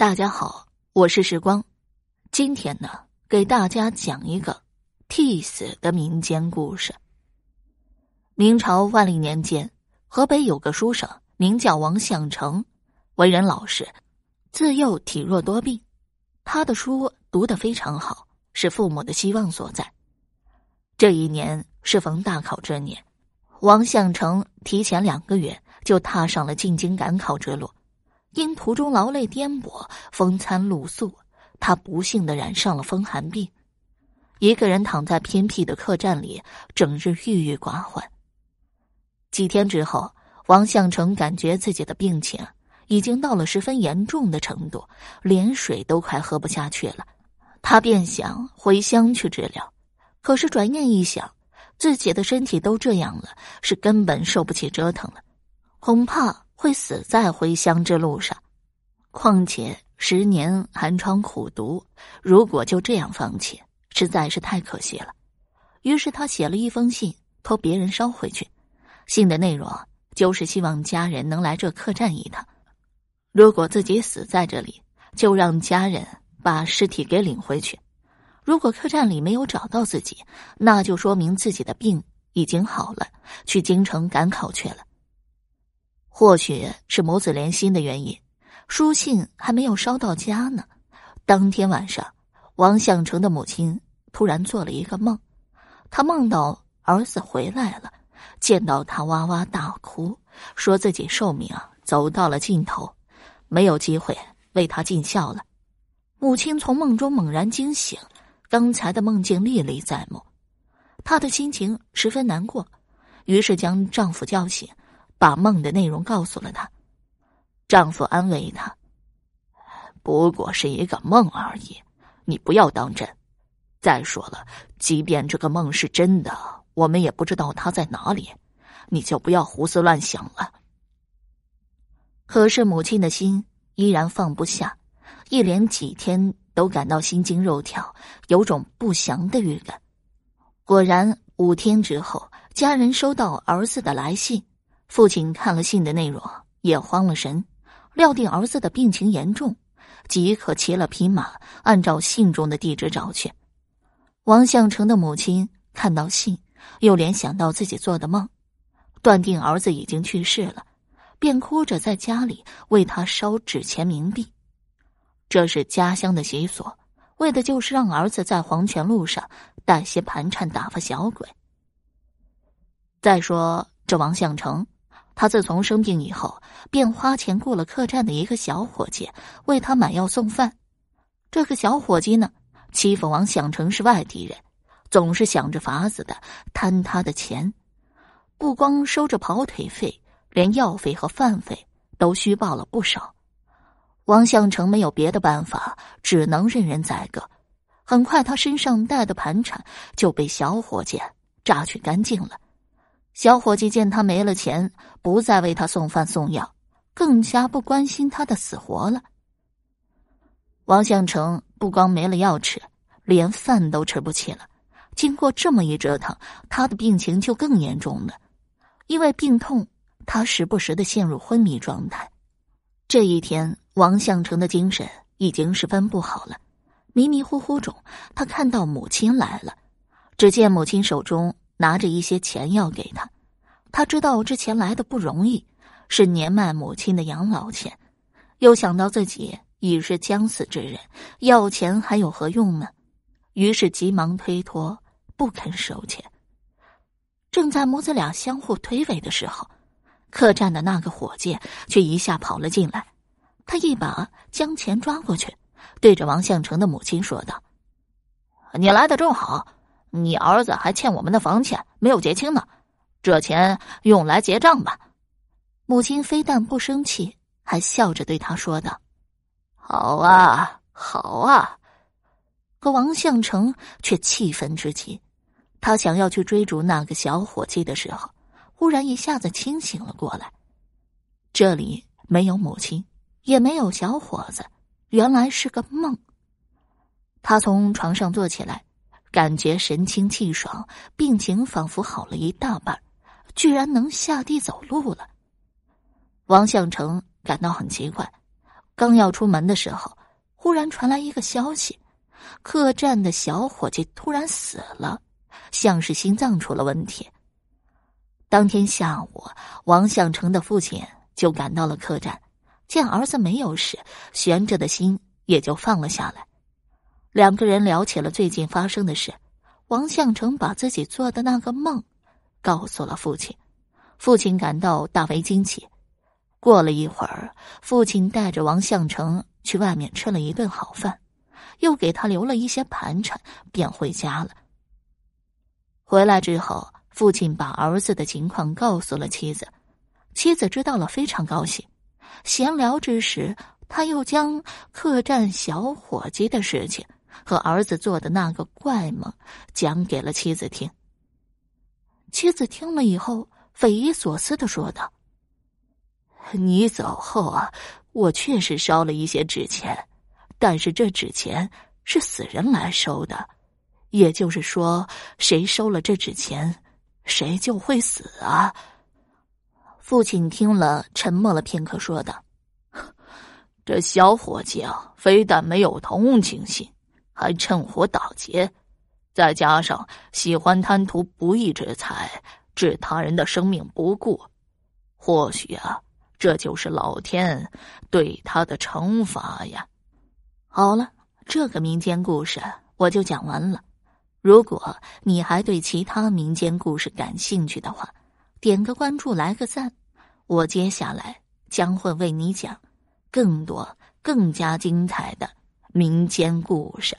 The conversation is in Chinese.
大家好，我是时光。今天呢，给大家讲一个替死的民间故事。明朝万历年间，河北有个书生名叫王相成，为人老实，自幼体弱多病。他的书读得非常好，是父母的希望所在。这一年适逢大考之年，王相成提前两个月就踏上了进京赶考之路。因途中劳累颠簸、风餐露宿，他不幸的染上了风寒病，一个人躺在偏僻的客栈里，整日郁郁寡欢。几天之后，王向成感觉自己的病情已经到了十分严重的程度，连水都快喝不下去了。他便想回乡去治疗，可是转念一想，自己的身体都这样了，是根本受不起折腾了，恐怕。会死在回乡之路上，况且十年寒窗苦读，如果就这样放弃，实在是太可惜了。于是他写了一封信，托别人捎回去。信的内容就是希望家人能来这客栈一趟。如果自己死在这里，就让家人把尸体给领回去。如果客栈里没有找到自己，那就说明自己的病已经好了，去京城赶考去了。或许是母子连心的原因，书信还没有捎到家呢。当天晚上，王向成的母亲突然做了一个梦，他梦到儿子回来了，见到他哇哇大哭，说自己寿命啊走到了尽头，没有机会为他尽孝了。母亲从梦中猛然惊醒，刚才的梦境历历在目，她的心情十分难过，于是将丈夫叫醒。把梦的内容告诉了她，丈夫安慰她：“不过是一个梦而已，你不要当真。再说了，即便这个梦是真的，我们也不知道他在哪里，你就不要胡思乱想了。”可是母亲的心依然放不下，一连几天都感到心惊肉跳，有种不祥的预感。果然，五天之后，家人收到儿子的来信。父亲看了信的内容，也慌了神，料定儿子的病情严重，即刻骑了匹马，按照信中的地址找去。王相成的母亲看到信，又联想到自己做的梦，断定儿子已经去世了，便哭着在家里为他烧纸钱冥币。这是家乡的习俗，为的就是让儿子在黄泉路上带些盘缠打发小鬼。再说这王相成。他自从生病以后，便花钱雇了客栈的一个小伙计为他买药送饭。这个小伙计呢，欺负王想成是外地人，总是想着法子的贪他的钱，不光收着跑腿费，连药费和饭费都虚报了不少。王相成没有别的办法，只能任人宰割。很快，他身上带的盘缠就被小伙计榨取干净了。小伙计见他没了钱，不再为他送饭送药，更加不关心他的死活了。王相成不光没了药吃，连饭都吃不起了。经过这么一折腾，他的病情就更严重了。因为病痛，他时不时的陷入昏迷状态。这一天，王相成的精神已经十分不好了，迷迷糊糊中，他看到母亲来了，只见母亲手中。拿着一些钱要给他，他知道这钱来的不容易，是年迈母亲的养老钱，又想到自己已是将死之人，要钱还有何用呢？于是急忙推脱，不肯收钱。正在母子俩相互推诿的时候，客栈的那个伙计却一下跑了进来，他一把将钱抓过去，对着王相成的母亲说道：“你来的正好。”你儿子还欠我们的房钱没有结清呢，这钱用来结账吧。母亲非但不生气，还笑着对他说道：“好啊，好啊。”可王向成却气愤之极，他想要去追逐那个小伙计的时候，忽然一下子清醒了过来。这里没有母亲，也没有小伙子，原来是个梦。他从床上坐起来。感觉神清气爽，病情仿佛好了一大半，居然能下地走路了。王向成感到很奇怪，刚要出门的时候，忽然传来一个消息：客栈的小伙计突然死了，像是心脏出了问题。当天下午，王向成的父亲就赶到了客栈，见儿子没有事，悬着的心也就放了下来。两个人聊起了最近发生的事。王向成把自己做的那个梦告诉了父亲，父亲感到大为惊奇。过了一会儿，父亲带着王向成去外面吃了一顿好饭，又给他留了一些盘缠，便回家了。回来之后，父亲把儿子的情况告诉了妻子，妻子知道了非常高兴。闲聊之时，他又将客栈小伙计的事情。和儿子做的那个怪梦讲给了妻子听。妻子听了以后，匪夷所思的说道：“你走后啊，我确实烧了一些纸钱，但是这纸钱是死人来收的，也就是说，谁收了这纸钱，谁就会死啊。”父亲听了，沉默了片刻，说道：“这小伙计啊，非但没有同情心。”还趁火打劫，再加上喜欢贪图不义之财，置他人的生命不顾，或许啊，这就是老天对他的惩罚呀。好了，这个民间故事我就讲完了。如果你还对其他民间故事感兴趣的话，点个关注，来个赞，我接下来将会为你讲更多、更加精彩的民间故事。